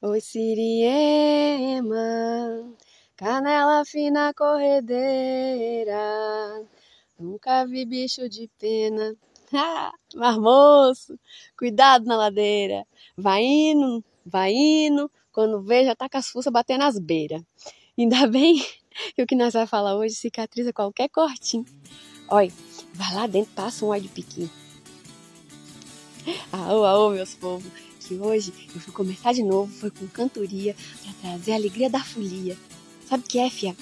Oi, Siriema, canela fina corredeira. Nunca vi bicho de pena. Marmoço, cuidado na ladeira. Vai indo, vai indo. Quando vê, já tá com as fuças batendo as beiras. Ainda bem que o que nós vamos falar hoje cicatriza qualquer cortinho. Olha, vai lá dentro, passa um óleo de piqui. Aô, aô, meus povos, que hoje eu fui começar de novo, foi com cantoria, para trazer a alegria da folia. Sabe o que é, fia?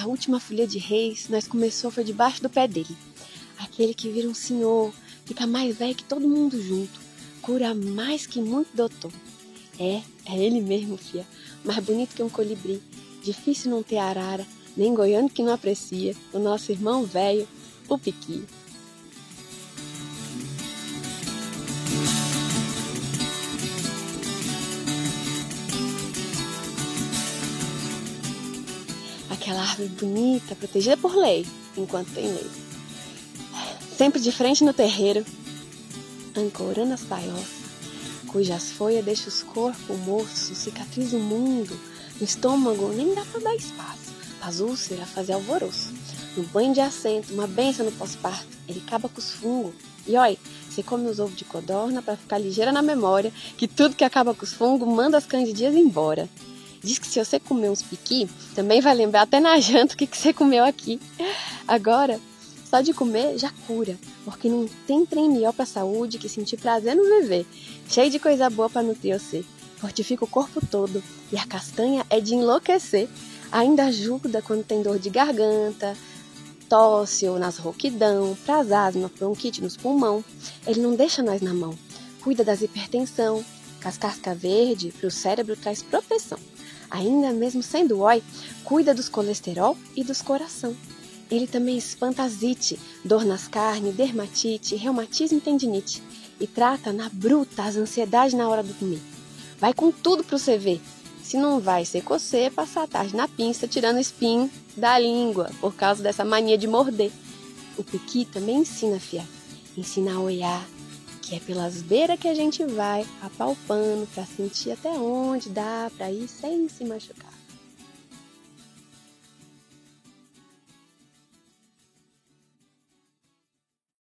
A última folia de reis, nós começou, foi debaixo do pé dele. Aquele que vira um senhor, fica mais velho que todo mundo junto, cura mais que muito doutor. É, é ele mesmo, fia, mais bonito que um colibri, difícil não ter arara, nem goiano que não aprecia, o nosso irmão velho, o piqui. Aquela árvore bonita, protegida por lei, enquanto tem lei. Sempre de frente no terreiro, ancorando as baiolas, cujas folhas deixam os corpos moços, cicatriz o mundo, no estômago nem dá para dar espaço, as úlceras fazer alvoroço. No banho de assento, uma benção no pós-parto, ele acaba com os fungos. E olha, você come os ovos de codorna para ficar ligeira na memória, que tudo que acaba com os fungos manda as candidias embora. Diz que se você comer uns piqui, também vai lembrar até na janta o que, que você comeu aqui. Agora, só de comer já cura, porque não tem trem melhor para saúde que sentir prazer no viver, cheio de coisa boa para nutrir você. Fortifica o corpo todo e a castanha é de enlouquecer. Ainda ajuda quando tem dor de garganta, tosse ou nas rouquidão, pras asma, bronquite nos pulmão. Ele não deixa nós na mão. Cuida das hipertensão, casca verde para o cérebro traz proteção ainda mesmo sendo oi, cuida dos colesterol e dos coração. Ele também espanta azite, dor nas carnes, dermatite, reumatismo e tendinite. E trata na bruta as ansiedades na hora do comer. Vai com tudo pro CV. Se não vai ser cocer, passar a tarde na pinça tirando espinho da língua por causa dessa mania de morder. O piqui também ensina, fia. Ensina a olhar, que é pelas beiras que a gente vai apalpando para sentir até onde dá para ir sem se machucar.